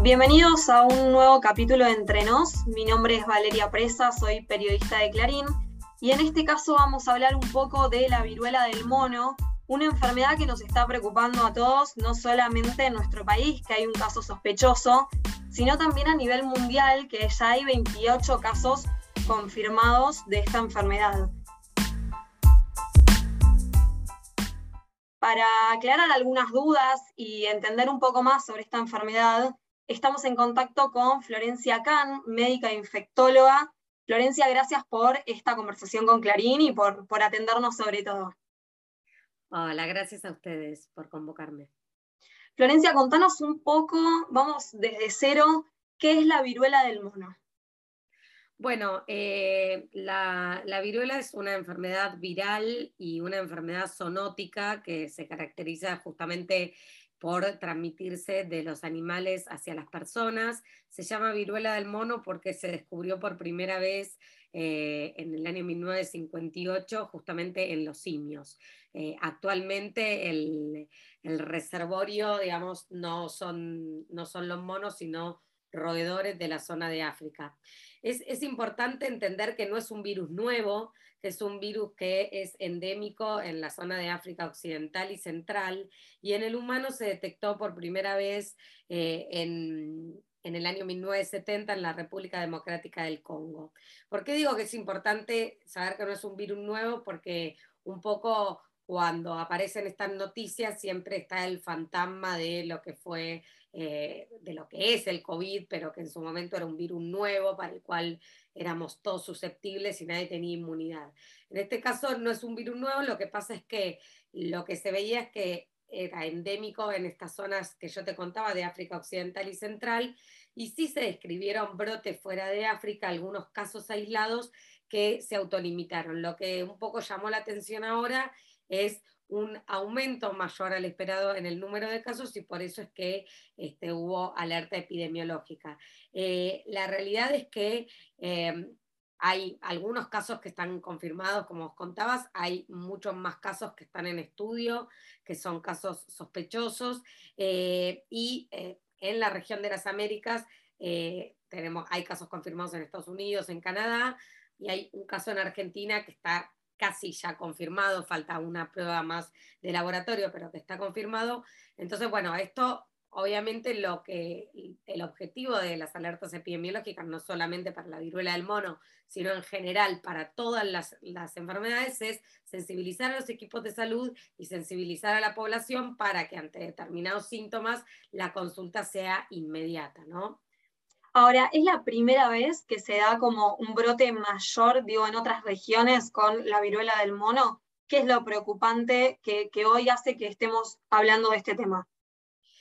Bienvenidos a un nuevo capítulo de Entre Nos. Mi nombre es Valeria Presa, soy periodista de Clarín y en este caso vamos a hablar un poco de la viruela del mono, una enfermedad que nos está preocupando a todos, no solamente en nuestro país, que hay un caso sospechoso, sino también a nivel mundial, que ya hay 28 casos confirmados de esta enfermedad. Para aclarar algunas dudas y entender un poco más sobre esta enfermedad, estamos en contacto con Florencia Kahn, médica infectóloga. Florencia, gracias por esta conversación con Clarín y por, por atendernos sobre todo. Hola, gracias a ustedes por convocarme. Florencia, contanos un poco, vamos desde cero, ¿qué es la viruela del mono? Bueno, eh, la, viruela es una enfermedad viral y una enfermedad zoonótica que se caracteriza justamente por transmitirse de los animales hacia las personas. Se llama viruela del mono porque se descubrió por primera vez eh, en el año 1958 justamente en los simios. Eh, actualmente el, reservorio, digamos, no son, no son los monos, sino roedores de la zona de África. Es, importante entender que no es un virus nuevo, que es un virus que es endémico en la zona de África Occidental y Central, y en el humano se detectó por primera vez eh, en, en el año 1970 en la República Democrática del Congo. ¿Por qué digo que es importante saber que no es un virus nuevo? Porque un poco cuando aparecen estas noticias siempre está el fantasma de lo que fue eh, de lo que es el COVID, pero que en su momento era un virus nuevo para el cual éramos todos susceptibles y nadie tenía inmunidad. En este caso no es un virus nuevo, lo que pasa es que lo que se veía es que era endémico en estas zonas que yo te contaba de África Occidental y Central, y sí se describieron brotes fuera de África, algunos casos aislados que se autolimitaron. Lo que un poco llamó la atención ahora es un aumento mayor al esperado en el número de casos y por eso es que este, hubo alerta epidemiológica. Eh, la realidad es que eh, hay algunos casos que están confirmados, como os contabas, hay muchos más casos que están en estudio, que son casos sospechosos, eh, y en la región de las Américas tenemos, hay casos confirmados en Estados Unidos, en Canadá, y hay un caso en Argentina que está casi ya confirmado, falta una prueba más de laboratorio, pero que está confirmado. Entonces, bueno, esto obviamente lo que el objetivo de las alertas epidemiológicas, no solamente para la viruela del mono, sino en general para todas las, las, enfermedades, es sensibilizar a los equipos de salud y sensibilizar a la población para que ante determinados síntomas la consulta sea inmediata, ¿no? Ahora, ¿es la primera vez que se da como un brote mayor, digo, en otras regiones con la viruela del mono? ¿Qué es lo preocupante que, hoy hace que estemos hablando de este tema?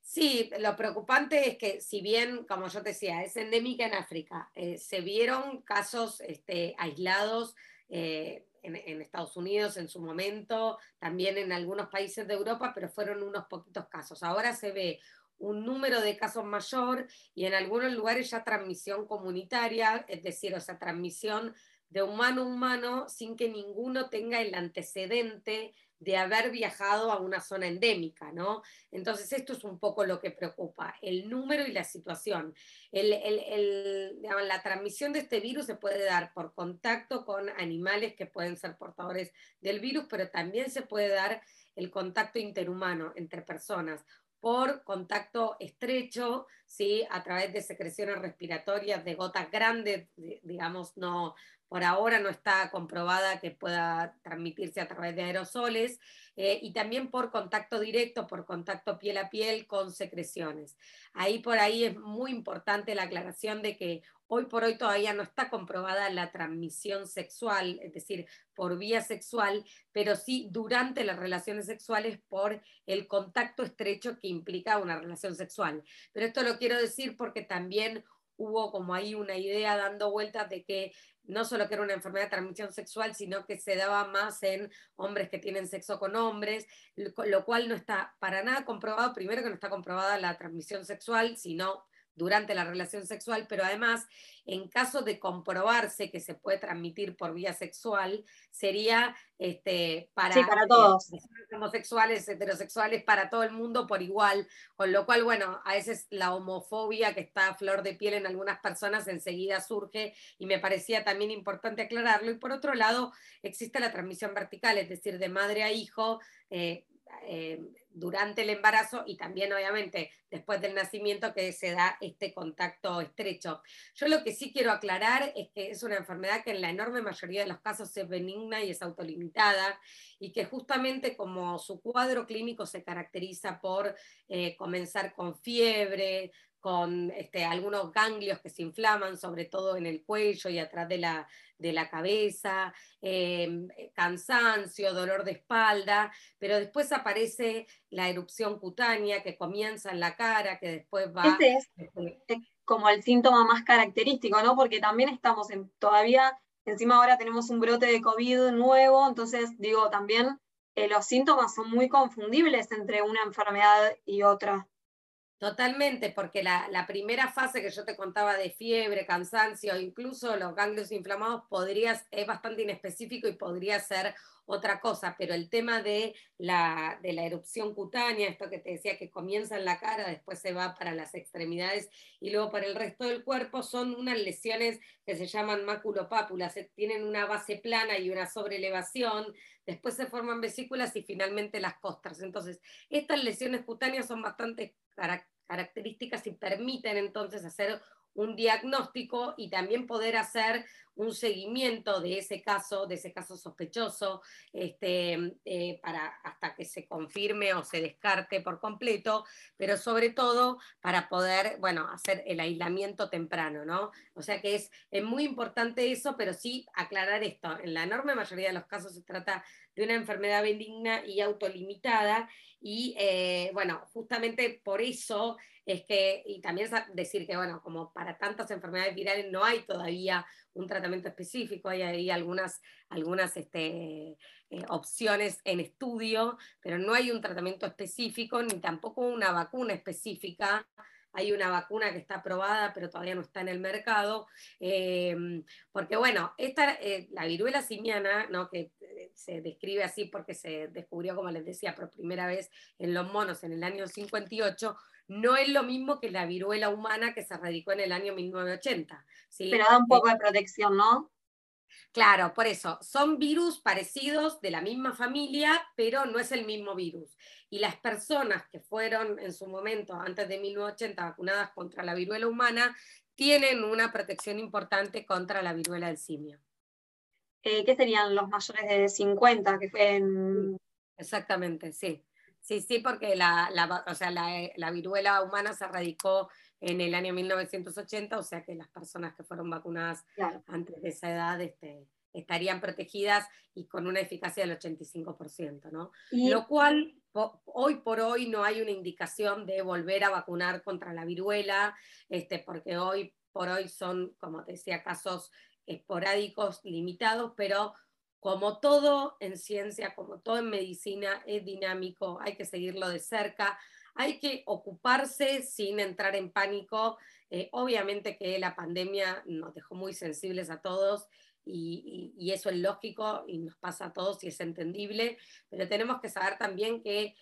Sí, lo preocupante es que si bien, como yo te decía, es endémica en África, eh, se vieron casos este, aislados eh, en, en, Estados Unidos en su momento, también en algunos países de Europa, pero fueron unos poquitos casos. Ahora se ve un número de casos mayor y en algunos lugares ya transmisión comunitaria, es decir, o sea, transmisión de humano a humano sin que ninguno tenga el antecedente de haber viajado a una zona endémica, ¿no? Entonces esto es un poco lo que preocupa, el número y la situación. la transmisión de este virus se puede dar por contacto con animales que pueden ser portadores del virus, pero también se puede dar el contacto interhumano entre personas por contacto estrecho, ¿sí? a través de secreciones respiratorias de gotas grandes, digamos, no, por ahora no está comprobada que pueda transmitirse a través de aerosoles, eh, y también por contacto directo, por contacto piel a piel con secreciones. Ahí por ahí es muy importante la aclaración de que hoy por hoy todavía no está comprobada la transmisión sexual, es decir, por vía sexual, pero sí durante las relaciones sexuales por el contacto estrecho que implica una relación sexual. Pero esto lo quiero decir porque también hubo como ahí una idea dando vueltas de que no solo que era una enfermedad de transmisión sexual, sino que se daba más en hombres que tienen sexo con hombres, lo cual no está para nada comprobado, primero que no está comprobada la transmisión sexual, sino durante la relación sexual, pero además, en caso de comprobarse que se puede transmitir por vía sexual, sería este, para, para todos. homosexuales, heterosexuales, para todo el mundo por igual, con lo cual, bueno, a veces la homofobia que está a flor de piel en algunas personas enseguida surge y me parecía también importante aclararlo. Y por otro lado, existe la transmisión vertical, es decir, de madre a hijo. Eh, eh, durante el embarazo y también obviamente después del nacimiento que se da este contacto estrecho. Yo lo que sí quiero aclarar es que es una enfermedad que en la enorme mayoría de los casos es benigna y es autolimitada y que justamente como su cuadro clínico se caracteriza por eh, comenzar con fiebre, con este, algunos ganglios que se inflaman, sobre todo en el cuello y atrás de la, de la cabeza, em, cansancio, dolor de espalda, pero después aparece la erupción cutánea que comienza en la cara, que después va... Este es como el síntoma más característico, ¿no? Porque también estamos en, todavía, encima ahora tenemos un brote de COVID nuevo, entonces digo, también eh, los síntomas son muy confundibles entre una enfermedad y otra. Totalmente, porque la, primera fase que yo te contaba de fiebre, cansancio, incluso los ganglios inflamados, podría, es bastante inespecífico y podría ser otra cosa, pero el tema de la, de la erupción cutánea, esto que te decía que comienza en la cara, después se va para las extremidades y luego para el resto del cuerpo, son unas lesiones que se llaman maculopápulas, tienen una base plana y una sobrelevación, después se forman vesículas y finalmente las costras. Entonces, estas lesiones cutáneas son bastante características y permiten entonces hacer un diagnóstico y también poder hacer un seguimiento de ese caso, de ese caso sospechoso, este, eh, para, hasta que se confirme o se descarte por completo, pero sobre todo para poder, bueno, hacer el aislamiento temprano, ¿no? O sea que es, es muy importante eso, pero sí aclarar esto. En la enorme mayoría de los casos se trata de una enfermedad benigna y autolimitada, y eh, bueno, justamente por eso es que, y también decir que, bueno, como para tantas enfermedades virales no hay todavía un tratamiento específico, hay ahí algunas, algunas este, eh, opciones en estudio, pero no hay un tratamiento específico ni tampoco una vacuna específica hay una vacuna que está aprobada, pero todavía no está en el mercado, em, porque bueno, esta, eh, la viruela simiana, ¿no? que se describe así porque se descubrió, como les decía, por primera vez en los monos en el año 58, no es lo mismo que la viruela humana que se radicó en el año 1980. ¿sí? Pero da un poco de protección, ¿no? Claro, por eso, son virus parecidos de la misma familia, pero no es el mismo virus. Y las personas que fueron en su momento, antes de 1980, vacunadas contra la viruela humana, tienen una protección importante contra la viruela del simio. Eh, ¿Qué serían los mayores de 50 que fue en... Exactamente, sí. Sí, sí, porque la, la viruela humana se radicó en el año 1980, o sea que las personas que fueron vacunadas antes de esa edad este, estarían protegidas y con una eficacia del 85%, ¿no? Lo cual hoy por hoy no hay una indicación de volver a vacunar contra la viruela, este, porque hoy por hoy son, como te decía, casos esporádicos, limitados, pero como todo en ciencia, como todo en medicina, es dinámico, hay que seguirlo de cerca hay que ocuparse sin entrar en pánico. Eh, obviamente que la pandemia nos dejó muy sensibles a todos y, eso es lógico y nos pasa a todos y es entendible, pero tenemos que saber también que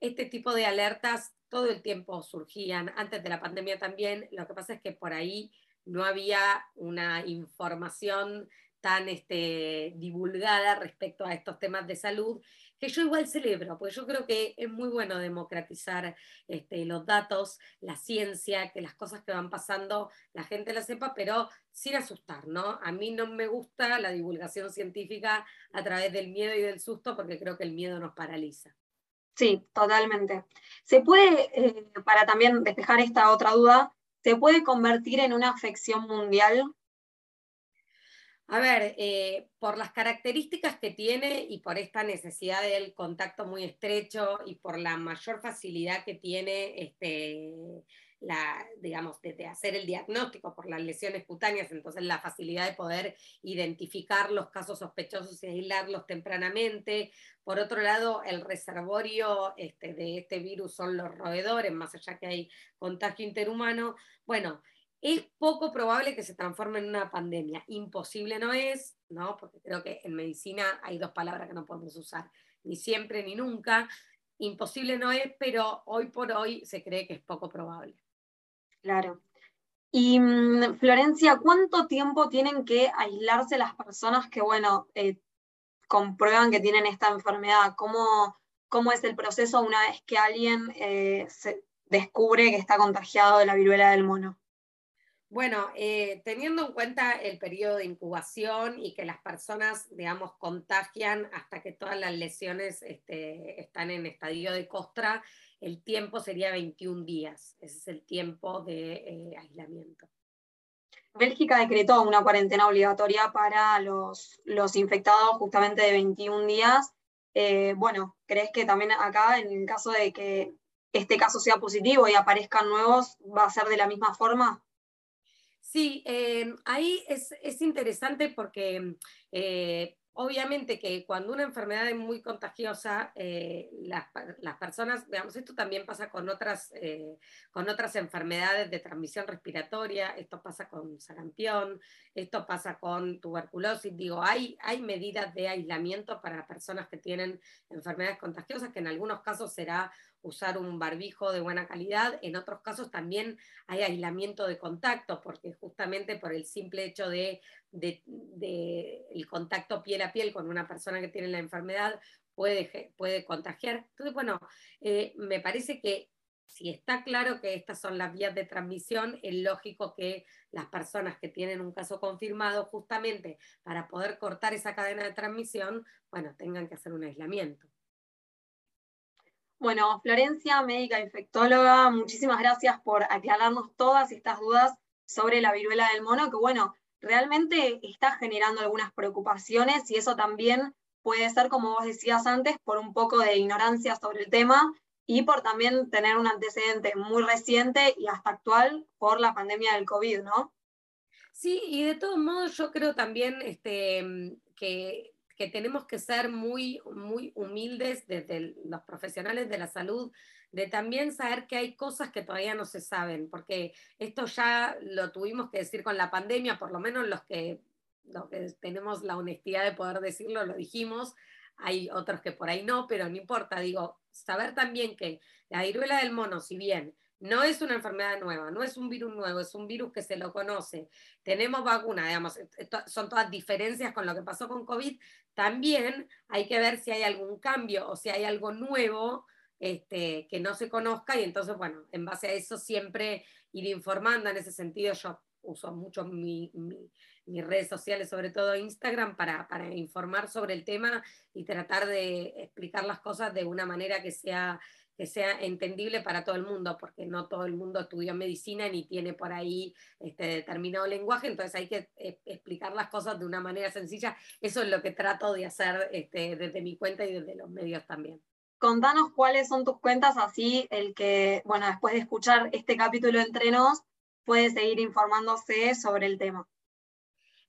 este tipo de alertas todo el tiempo surgían, antes de la pandemia también, lo que pasa es que por ahí no había una información tan este, divulgada respecto a estos temas de salud que yo igual celebro, porque yo creo que es muy bueno democratizar este, los datos, la ciencia, que las cosas que van pasando la gente las sepa, pero sin asustar, ¿no? A mí no me gusta la divulgación científica a través del miedo y del susto, porque creo que el miedo nos paraliza. Sí, totalmente. Se puede, eh, para también despejar esta otra duda, ¿se puede convertir en una afección mundial? A ver, eh, por las características que tiene y por esta necesidad del contacto muy estrecho y por la mayor facilidad que tiene este, la, digamos, de, hacer el diagnóstico por las lesiones cutáneas, entonces la facilidad de poder identificar los casos sospechosos y aislarlos tempranamente. Por otro lado, el reservorio este, de este virus son los roedores, más allá que hay contagio interhumano. Bueno, es poco probable que se transforme en una pandemia. Imposible no es, ¿no? Porque creo que en medicina hay dos palabras que no podemos usar, ni siempre ni nunca. Imposible no es, pero hoy por hoy se cree que es poco probable. Claro. Y mm, Florencia, ¿cuánto tiempo tienen que aislarse las personas que, bueno, eh, comprueban que tienen esta enfermedad? ¿Cómo, ¿Cómo es el proceso una vez que alguien eh, se descubre que está contagiado de la viruela del mono? Bueno, eh, teniendo en cuenta el periodo de incubación y que las personas, digamos, contagian hasta que todas las lesiones este, están en estadio de costra, el tiempo sería 21 días. Ese es el tiempo de eh, aislamiento. Bélgica decretó una cuarentena obligatoria para los, los infectados justamente de 21 días. Eh, bueno, ¿crees que también acá, en el caso de que este caso sea positivo y aparezcan nuevos, va a ser de la misma forma? Sí, eh, ahí es, interesante porque eh, obviamente que cuando una enfermedad es muy contagiosa, eh, las, personas, digamos, esto también pasa con otras, con otras enfermedades de transmisión respiratoria, esto pasa con sarampión, esto pasa con tuberculosis, digo, hay, hay medidas de aislamiento para personas que tienen enfermedades contagiosas, que en algunos casos será usar un barbijo de buena calidad. En otros casos también hay aislamiento de contacto, porque justamente por el simple hecho de, el contacto piel a piel con una persona que tiene la enfermedad puede, puede contagiar. Entonces, bueno, eh, me parece que si está claro que estas son las vías de transmisión, es lógico que las personas que tienen un caso confirmado, justamente para poder cortar esa cadena de transmisión, bueno, tengan que hacer un aislamiento. Bueno, Florencia, médica infectóloga, muchísimas gracias por aclararnos todas estas dudas sobre la viruela del mono, que bueno, realmente está generando algunas preocupaciones y eso también puede ser, como vos decías antes, por un poco de ignorancia sobre el tema y por también tener un antecedente muy reciente y hasta actual por la pandemia del COVID, ¿no? Sí, y de todos modos yo creo también este, que que tenemos que ser muy, muy humildes desde los profesionales de la salud, de también saber que hay cosas que todavía no se saben, porque esto ya lo tuvimos que decir con la pandemia, por lo menos los que, los que tenemos la honestidad de poder decirlo, lo dijimos, hay otros que por ahí no, pero no importa, digo, saber también que la viruela del mono, si bien no es una enfermedad nueva, no es un virus nuevo, es un virus que se lo conoce. Tenemos vacuna, digamos, son todas diferencias con lo que pasó con COVID. También hay que ver si hay algún cambio o si hay algo nuevo este, que no se conozca y entonces, bueno, en base a eso siempre ir informando. En ese sentido, yo uso mucho mis redes sociales, sobre todo Instagram, para, para informar sobre el tema y tratar de explicar las cosas de una manera que sea que sea entendible para todo el mundo, porque no todo el mundo estudió medicina ni tiene por ahí este determinado lenguaje, entonces hay que eh, explicar las cosas de una manera sencilla. Eso es lo que trato de hacer este, desde mi cuenta y desde los medios también. Contanos cuáles son tus cuentas, así el que, bueno, después de escuchar este capítulo entre nos, puede seguir informándose sobre el tema.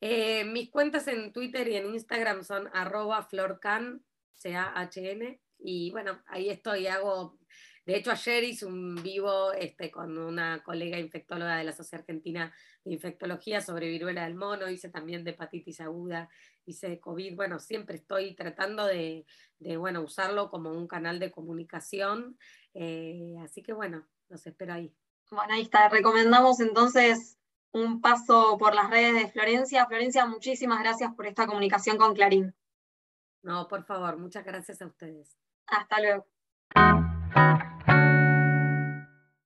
Eh, mis cuentas en Twitter y en Instagram son arroba florcan, C-A-H-N, y bueno, ahí estoy, hago, de hecho ayer hice un vivo este, con una colega infectóloga de la Sociedad Argentina de Infectología sobre viruela del mono, hice también de hepatitis aguda, hice de COVID, bueno, siempre estoy tratando de, bueno, usarlo como un canal de comunicación, eh, así que bueno, los espero ahí. Bueno, ahí está, recomendamos entonces un paso por las redes de Florencia. Florencia, muchísimas gracias por esta comunicación con Clarín. No, por favor, muchas gracias a ustedes. Hasta luego.